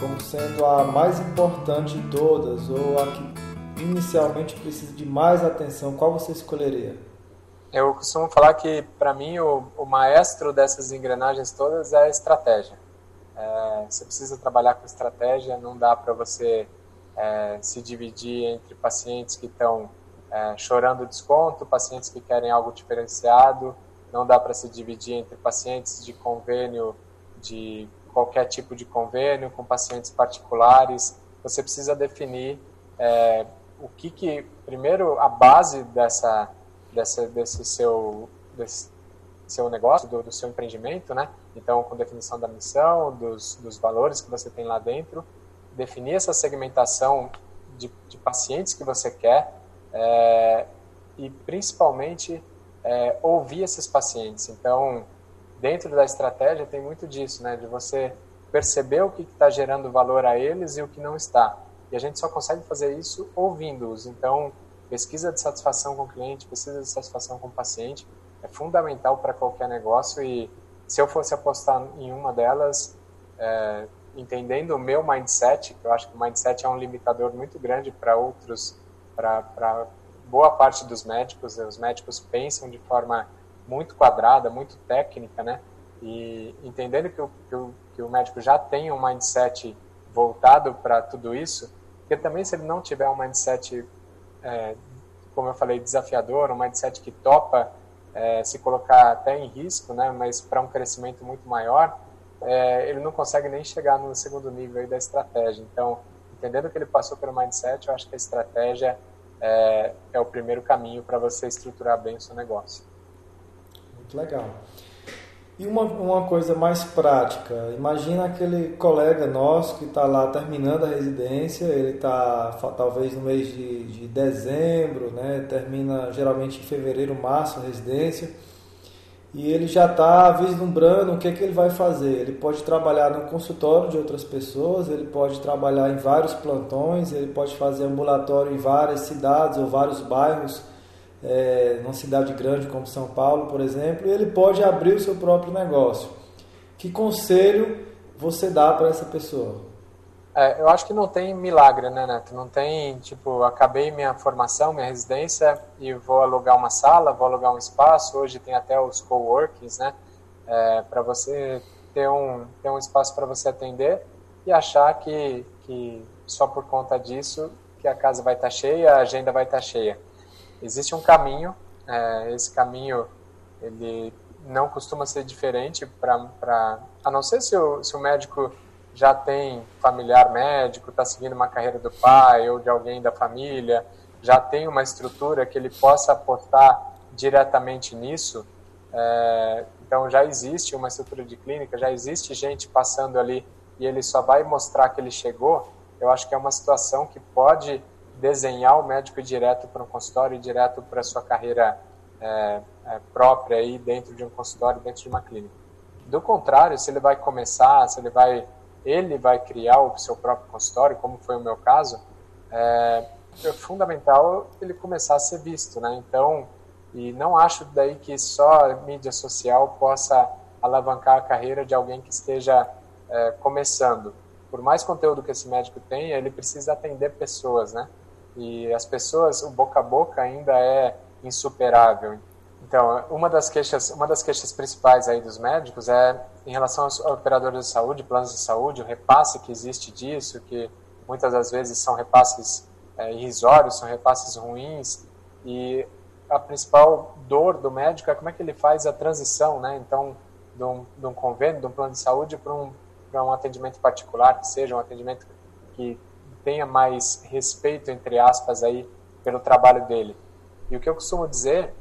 [SPEAKER 1] como sendo a mais importante de todas ou a que inicialmente precisa de mais atenção, qual você escolheria?
[SPEAKER 2] Eu costumo falar que, para mim, o, o, maestro dessas engrenagens todas é a estratégia. É, você precisa trabalhar com estratégia, não dá para você é, se dividir entre pacientes que estão é, chorando desconto, pacientes que querem algo diferenciado, não dá para se dividir entre pacientes de convênio de qualquer tipo de convênio com pacientes particulares. Você precisa definir é, o que, que primeiro a base dessa, dessa desse seu desse seu negócio, do, do, seu empreendimento, né? Então, com definição da missão, dos, dos valores que você tem lá dentro, definir essa segmentação de, de pacientes que você quer é, e, principalmente, é, ouvir esses pacientes. Então, dentro da estratégia tem muito disso, né? De você perceber o que está gerando valor a eles e o que não está. E a gente só consegue fazer isso ouvindo-os. Então, pesquisa de satisfação com o cliente, pesquisa de satisfação com o paciente é fundamental para qualquer negócio. E se eu fosse apostar em uma delas, é, entendendo o meu mindset, que eu acho que o mindset é um limitador muito grande para outros, para boa parte dos médicos. Os médicos pensam de forma muito quadrada, muito técnica, né? E entendendo que o, que o, que o médico já tem um mindset voltado para tudo isso, porque também se ele não tiver um mindset, é, como eu falei, desafiador, um mindset que topa é, se colocar até em risco, né? Mas para um crescimento muito maior, é, ele não consegue nem chegar no segundo nível da estratégia. Então, entendendo que ele passou pelo mindset, eu acho que a estratégia é, é o primeiro caminho para você estruturar bem o seu negócio.
[SPEAKER 1] Muito legal. E uma, uma coisa mais prática, imagina aquele colega nosso que está lá terminando a residência, ele está talvez no mês de, de dezembro, né? termina geralmente em fevereiro, março a residência, e ele já está vislumbrando o que, é que ele vai fazer. Ele pode trabalhar no consultório de outras pessoas, ele pode trabalhar em vários plantões, ele pode fazer ambulatório em várias cidades ou vários bairros é, numa cidade grande como São Paulo, por exemplo, e ele pode abrir o seu próprio negócio. Que conselho você dá para essa pessoa?
[SPEAKER 2] É, eu acho que não tem milagre, né, Neto? Não tem, tipo, acabei minha formação, minha residência e vou alugar uma sala, vou alugar um espaço. Hoje tem até os coworkings, né? É, para você ter um, ter um espaço para você atender e achar que, que só por conta disso que a casa vai estar tá cheia, a agenda vai estar tá cheia. Existe um caminho, é, esse caminho ele não costuma ser diferente para a não ser se o, se o médico já tem familiar médico, está seguindo uma carreira do pai ou de alguém da família, já tem uma estrutura que ele possa apostar diretamente nisso, é, então já existe uma estrutura de clínica, já existe gente passando ali e ele só vai mostrar que ele chegou, eu acho que é uma situação que pode desenhar o médico direto para um consultório direto para a sua carreira é, é, própria aí dentro de um consultório, dentro de uma clínica. Do contrário, se ele vai começar, se ele vai ele vai criar o seu próprio consultório, como foi o meu caso, é, é fundamental ele começar a ser visto, né? Então, e não acho daí que só mídia social possa alavancar a carreira de alguém que esteja é, começando. Por mais conteúdo que esse médico tenha, ele precisa atender pessoas, né? E as pessoas, o boca a boca ainda é insuperável. Então, uma das queixas, uma das queixas principais aí dos médicos é em relação aos operadores de saúde, planos de saúde, o repasse que existe disso, que muitas das vezes são repasses é, irrisórios, são repasses ruins, e a principal dor do médico é como é que ele faz a transição, né? Então, de um, de um convênio, de um plano de saúde para um, para um atendimento particular, que seja um atendimento que tenha mais respeito, entre aspas, aí, pelo trabalho dele. E o que eu costumo dizer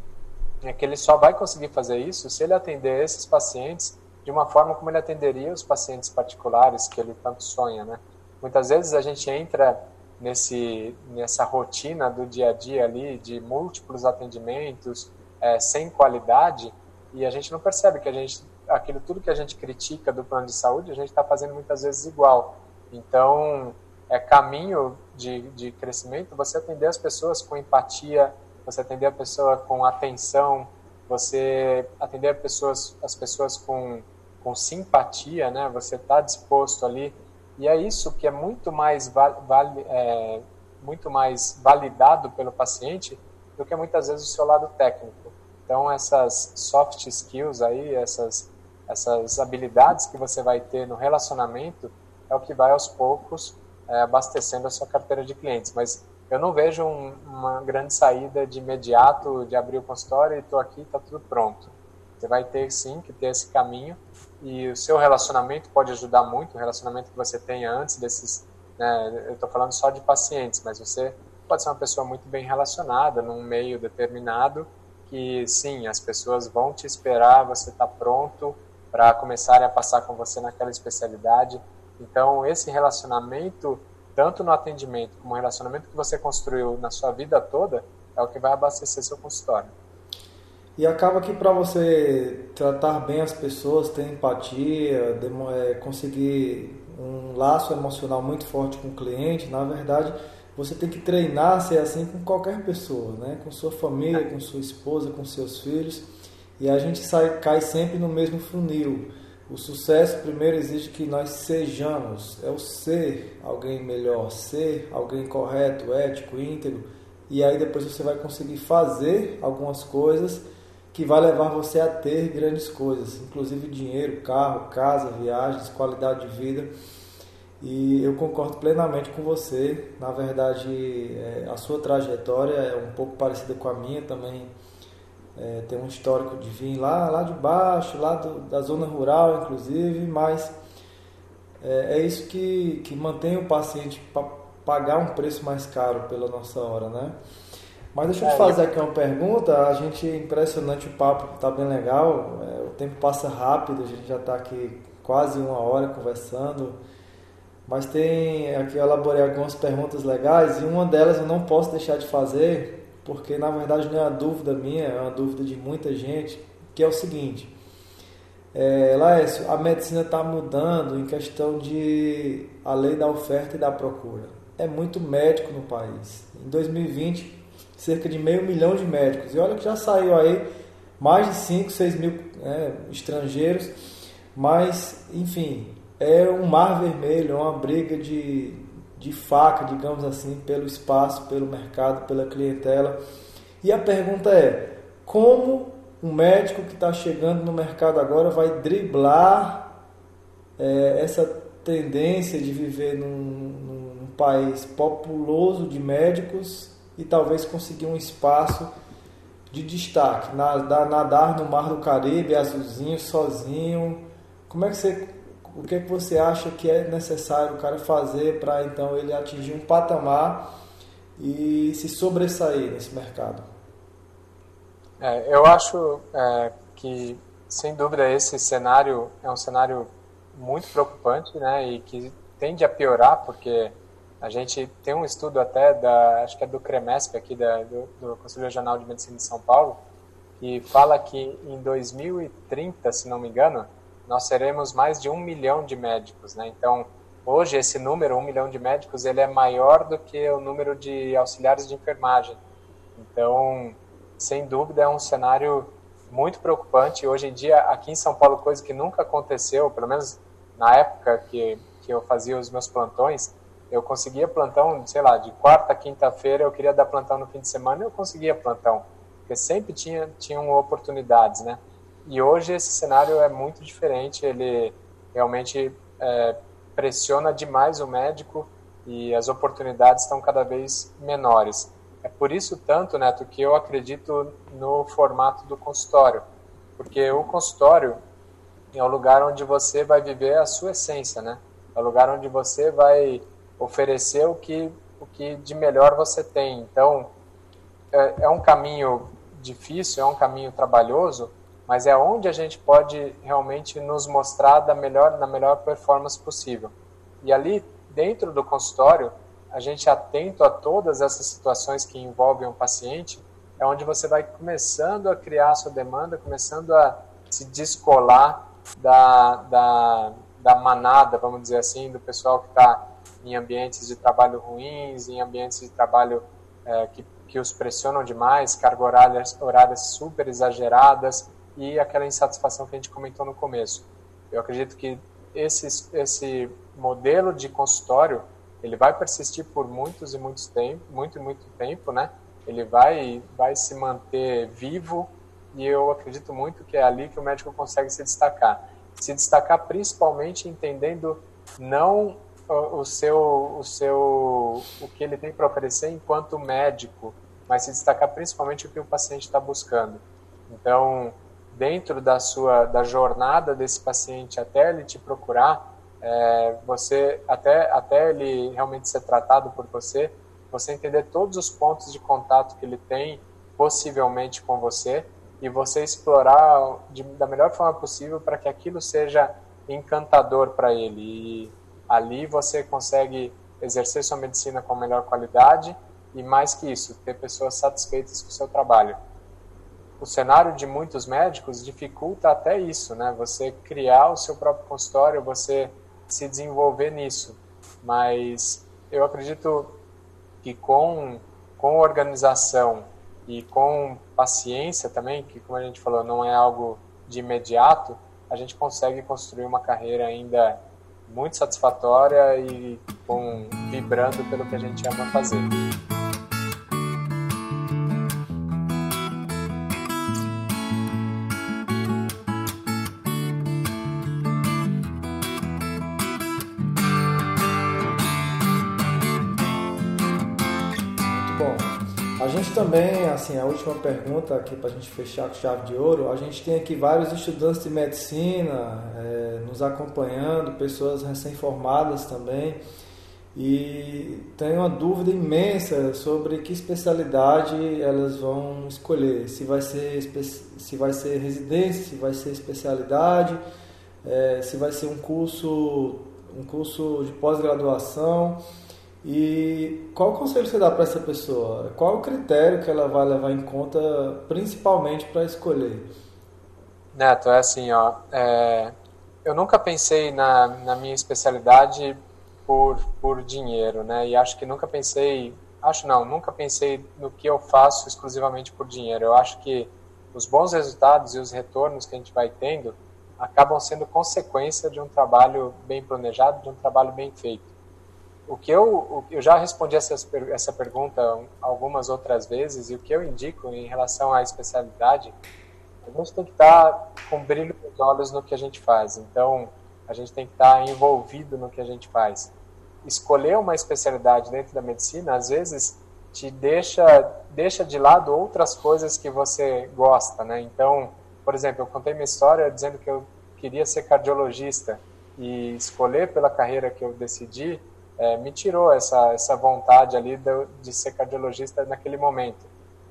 [SPEAKER 2] é que ele só vai conseguir fazer isso se ele atender esses pacientes de uma forma como ele atenderia os pacientes particulares que ele tanto sonha, né? Muitas vezes a gente entra nesse nessa rotina do dia a dia ali de múltiplos atendimentos é, sem qualidade e a gente não percebe que a gente aquilo tudo que a gente critica do plano de saúde a gente está fazendo muitas vezes igual. Então é caminho de, de crescimento você atender as pessoas com empatia, você atender a pessoa com atenção, você atender pessoas, as pessoas com, com simpatia, né? Você está disposto ali e é isso que é muito mais é, muito mais validado pelo paciente do que muitas vezes o seu lado técnico. Então essas soft skills aí, essas essas habilidades que você vai ter no relacionamento é o que vai aos poucos é, abastecendo a sua carteira de clientes. Mas eu não vejo um, uma grande saída de imediato de abrir o consultório e estou aqui, está tudo pronto. Você vai ter sim que ter esse caminho e o seu relacionamento pode ajudar muito, o relacionamento que você tenha antes desses, né, eu estou falando só de pacientes, mas você pode ser uma pessoa muito bem relacionada num meio determinado que sim, as pessoas vão te esperar, você está pronto para começarem a passar com você naquela especialidade. Então, esse relacionamento tanto no atendimento como no relacionamento que você construiu na sua vida toda, é o que vai abastecer seu consultório.
[SPEAKER 1] E acaba que para você tratar bem as pessoas, ter empatia, é, conseguir um laço emocional muito forte com o cliente, na verdade, você tem que treinar ser assim com qualquer pessoa, né? com sua família, com sua esposa, com seus filhos. E a gente sai, cai sempre no mesmo funil o sucesso primeiro exige que nós sejamos, é o ser alguém melhor, ser alguém correto, ético, íntegro, e aí depois você vai conseguir fazer algumas coisas que vai levar você a ter grandes coisas, inclusive dinheiro, carro, casa, viagens, qualidade de vida. E eu concordo plenamente com você. Na verdade, é, a sua trajetória é um pouco parecida com a minha também é, tem um histórico de vir lá, lá de baixo, lá do, da zona rural, inclusive, mas é, é isso que, que mantém o paciente para pagar um preço mais caro pela nossa hora, né? Mas deixa eu te é, fazer aqui uma pergunta. A gente é impressionante o papo, tá bem legal. É, o tempo passa rápido, a gente já está aqui quase uma hora conversando. Mas tem aqui eu elaborei algumas perguntas legais e uma delas eu não posso deixar de fazer porque na verdade não é uma dúvida minha, é uma dúvida de muita gente, que é o seguinte. É, Laércio, a medicina está mudando em questão de a lei da oferta e da procura. É muito médico no país. Em 2020, cerca de meio milhão de médicos. E olha que já saiu aí mais de 5, 6 mil é, estrangeiros. Mas, enfim, é um mar vermelho, é uma briga de, de faca, digamos assim, pelo espaço, pelo mercado, pela clientela. E a pergunta é: como um médico que está chegando no mercado agora vai driblar é, essa tendência de viver num, num país populoso de médicos e talvez conseguir um espaço de destaque, nadar no mar do Caribe, azulzinho, sozinho. Como é que você, o que é que você acha que é necessário o cara fazer para então ele atingir um patamar e se sobressair nesse mercado?
[SPEAKER 2] É, eu acho é, que sem dúvida esse cenário é um cenário muito preocupante, né, e que tende a piorar porque a gente tem um estudo até da, acho que é do CREMESP aqui da, do, do Conselho Regional de Medicina de São Paulo, que fala que em 2030, se não me engano, nós seremos mais de um milhão de médicos, né? Então, hoje esse número, um milhão de médicos, ele é maior do que o número de auxiliares de enfermagem. Então, sem dúvida, é um cenário muito preocupante. Hoje em dia, aqui em São Paulo, coisa que nunca aconteceu, pelo menos na época que, que eu fazia os meus plantões, eu conseguia plantão, sei lá, de quarta a quinta-feira eu queria dar plantão no fim de semana, eu conseguia plantão, porque sempre tinha tinham oportunidades, né? E hoje esse cenário é muito diferente, ele realmente é, pressiona demais o médico e as oportunidades estão cada vez menores. É por isso tanto, Neto, que eu acredito no formato do consultório, porque o consultório é o lugar onde você vai viver a sua essência, né? É o lugar onde você vai oferecer o que, o que de melhor você tem. Então, é, é um caminho difícil, é um caminho trabalhoso, mas é onde a gente pode realmente nos mostrar da melhor, da melhor performance possível. E ali, dentro do consultório, a gente atento a todas essas situações que envolvem um paciente, é onde você vai começando a criar a sua demanda, começando a se descolar da, da, da manada, vamos dizer assim, do pessoal que está em ambientes de trabalho ruins, em ambientes de trabalho é, que, que os pressionam demais, cargas horárias, horárias super exageradas e aquela insatisfação que a gente comentou no começo. Eu acredito que esse, esse modelo de consultório ele vai persistir por muitos e muitos tempo, muito e muito tempo, né? Ele vai vai se manter vivo e eu acredito muito que é ali que o médico consegue se destacar. Se destacar principalmente entendendo não o seu, o seu, o que ele tem para oferecer enquanto médico, mas se destacar principalmente o que o paciente está buscando. Então, dentro da sua, da jornada desse paciente até ele te procurar, é, você até até ele realmente ser tratado por você, você entender todos os pontos de contato que ele tem possivelmente com você e você explorar de, da melhor forma possível para que aquilo seja encantador para ele. E Ali você consegue exercer sua medicina com melhor qualidade e, mais que isso, ter pessoas satisfeitas com o seu trabalho. O cenário de muitos médicos dificulta até isso, né? Você criar o seu próprio consultório, você se desenvolver nisso. Mas eu acredito que com, com organização e com paciência também, que como a gente falou, não é algo de imediato, a gente consegue construir uma carreira ainda muito satisfatória e com, vibrando pelo que a gente ama fazer.
[SPEAKER 1] Também, assim, a última pergunta aqui para a gente fechar com chave de ouro, a gente tem aqui vários estudantes de medicina é, nos acompanhando, pessoas recém-formadas também, e tem uma dúvida imensa sobre que especialidade elas vão escolher, se vai ser, se vai ser residência, se vai ser especialidade, é, se vai ser um curso, um curso de pós-graduação. E qual conselho você dá para essa pessoa? Qual o critério que ela vai levar em conta, principalmente para escolher?
[SPEAKER 2] Neto, é assim, ó, é, eu nunca pensei na, na minha especialidade por, por dinheiro, né? E acho que nunca pensei, acho não, nunca pensei no que eu faço exclusivamente por dinheiro. Eu acho que os bons resultados e os retornos que a gente vai tendo acabam sendo consequência de um trabalho bem planejado, de um trabalho bem feito. O que eu, eu já respondi essa, essa pergunta algumas outras vezes e o que eu indico em relação à especialidade, a gente tem que estar com brilho nos olhos no que a gente faz. Então, a gente tem que estar envolvido no que a gente faz. Escolher uma especialidade dentro da medicina, às vezes, te deixa, deixa de lado outras coisas que você gosta, né? Então, por exemplo, eu contei minha história dizendo que eu queria ser cardiologista e escolher pela carreira que eu decidi é, me tirou essa, essa vontade ali de, de ser cardiologista naquele momento.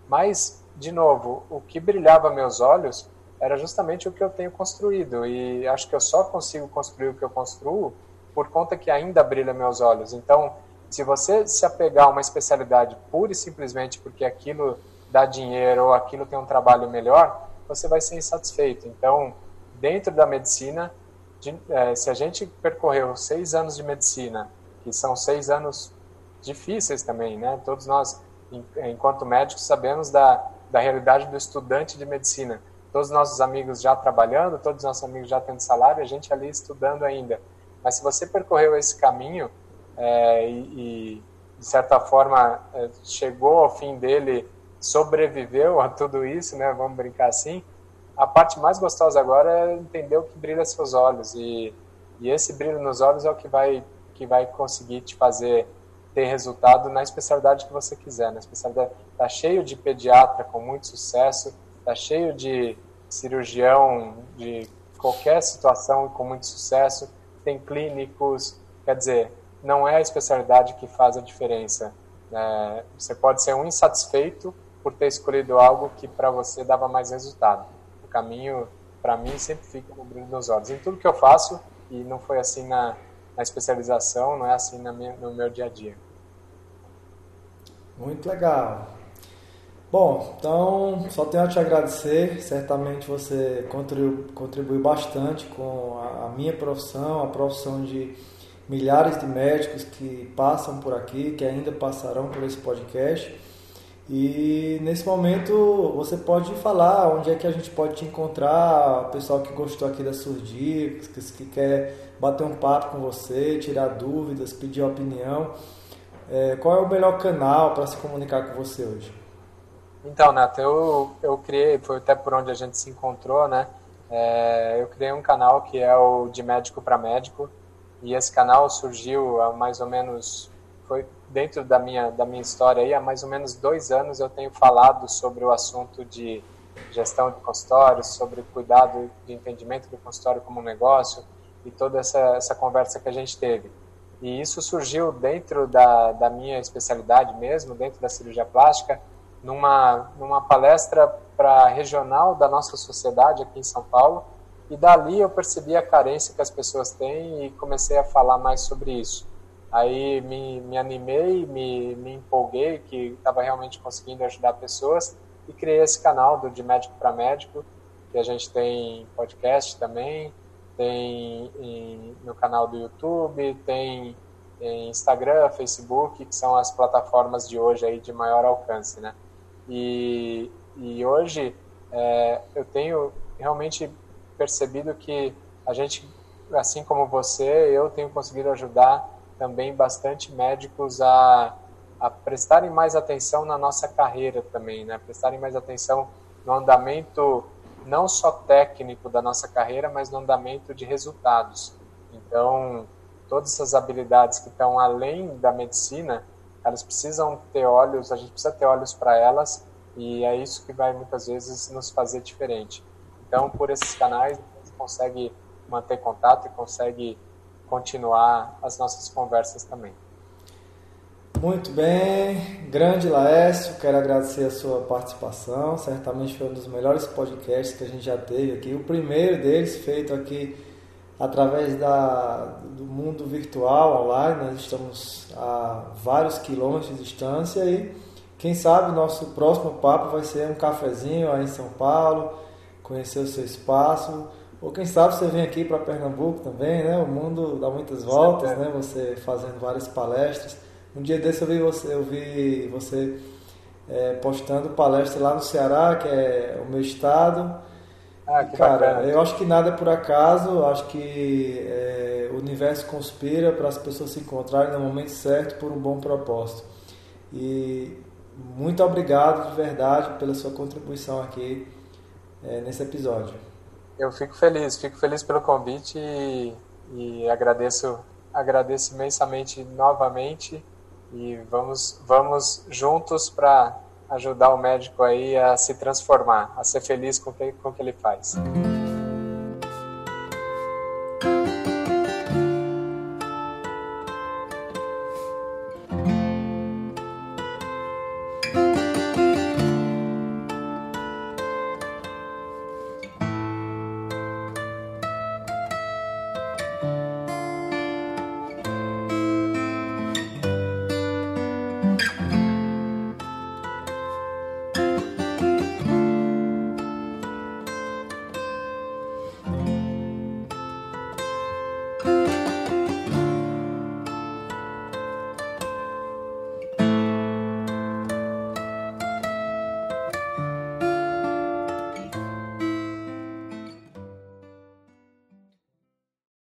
[SPEAKER 2] Mas, de novo, o que brilhava meus olhos era justamente o que eu tenho construído e acho que eu só consigo construir o que eu construo por conta que ainda brilha meus olhos. Então, se você se apegar a uma especialidade pura e simplesmente porque aquilo dá dinheiro ou aquilo tem um trabalho melhor, você vai ser insatisfeito. Então, dentro da medicina, de, é, se a gente percorreu seis anos de medicina, que são seis anos difíceis também, né? Todos nós, enquanto médicos, sabemos da, da realidade do estudante de medicina. Todos os nossos amigos já trabalhando, todos os nossos amigos já tendo salário, a gente ali estudando ainda. Mas se você percorreu esse caminho é, e, e, de certa forma, é, chegou ao fim dele sobreviveu a tudo isso, né? Vamos brincar assim. A parte mais gostosa agora é entender o que brilha seus olhos e, e esse brilho nos olhos é o que vai que vai conseguir te fazer ter resultado na especialidade que você quiser. Na especialidade tá cheio de pediatra com muito sucesso, tá cheio de cirurgião de qualquer situação com muito sucesso, tem clínicos, quer dizer, não é a especialidade que faz a diferença. É, você pode ser um insatisfeito por ter escolhido algo que para você dava mais resultado. O caminho, para mim, sempre fica no brilho dos olhos. Em tudo que eu faço, e não foi assim na, na especialização, não é assim minha, no meu dia a dia.
[SPEAKER 1] Muito legal. Bom, então só tenho a te agradecer. Certamente você contribuiu, contribuiu bastante com a, a minha profissão, a profissão de milhares de médicos que passam por aqui, que ainda passarão por esse podcast. E nesse momento você pode falar onde é que a gente pode te encontrar, o pessoal que gostou aqui das suas dicas, que quer bater um papo com você, tirar dúvidas, pedir opinião. É, qual é o melhor canal para se comunicar com você hoje?
[SPEAKER 2] Então, Nato, eu, eu criei, foi até por onde a gente se encontrou, né? É, eu criei um canal que é o De Médico para Médico, e esse canal surgiu há mais ou menos, foi dentro da minha, da minha história aí, há mais ou menos dois anos eu tenho falado sobre o assunto de gestão de consultórios, sobre cuidado de entendimento do consultório como um negócio e toda essa, essa conversa que a gente teve. E isso surgiu dentro da, da minha especialidade mesmo, dentro da cirurgia plástica, numa, numa palestra para regional da nossa sociedade aqui em São Paulo. E dali eu percebi a carência que as pessoas têm e comecei a falar mais sobre isso. Aí me, me animei, me, me empolguei que estava realmente conseguindo ajudar pessoas e criei esse canal do De Médico para Médico, que a gente tem podcast também, tem em, no canal do YouTube, tem em Instagram, Facebook, que são as plataformas de hoje aí de maior alcance, né? E, e hoje é, eu tenho realmente percebido que a gente, assim como você, eu tenho conseguido ajudar também bastante médicos a, a prestarem mais atenção na nossa carreira também, né? Prestarem mais atenção no andamento não só técnico da nossa carreira, mas no andamento de resultados. Então, todas essas habilidades que estão além da medicina, elas precisam ter olhos, a gente precisa ter olhos para elas e é isso que vai muitas vezes nos fazer diferente. Então, por esses canais, a gente consegue manter contato e consegue continuar as nossas conversas também.
[SPEAKER 1] Muito bem, grande Laércio, quero agradecer a sua participação. Certamente foi um dos melhores podcasts que a gente já teve aqui. O primeiro deles feito aqui através da, do mundo virtual, online. Nós estamos a vários quilômetros de distância e quem sabe nosso próximo papo vai ser um cafezinho aí em São Paulo, conhecer o seu espaço ou quem sabe você vem aqui para Pernambuco também, né? O mundo dá muitas voltas, né? Você fazendo várias palestras. Um dia desse eu vi você, eu vi você é, postando palestra lá no Ceará, que é o meu estado.
[SPEAKER 2] Ah,
[SPEAKER 1] Cara,
[SPEAKER 2] bacana.
[SPEAKER 1] eu acho que nada é por acaso, acho que é, o universo conspira para as pessoas se encontrarem no momento certo por um bom propósito. E muito obrigado de verdade pela sua contribuição aqui é, nesse episódio.
[SPEAKER 2] Eu fico feliz, fico feliz pelo convite e, e agradeço, agradeço imensamente novamente e vamos, vamos juntos para ajudar o médico aí a se transformar, a ser feliz com o que, com o que ele faz.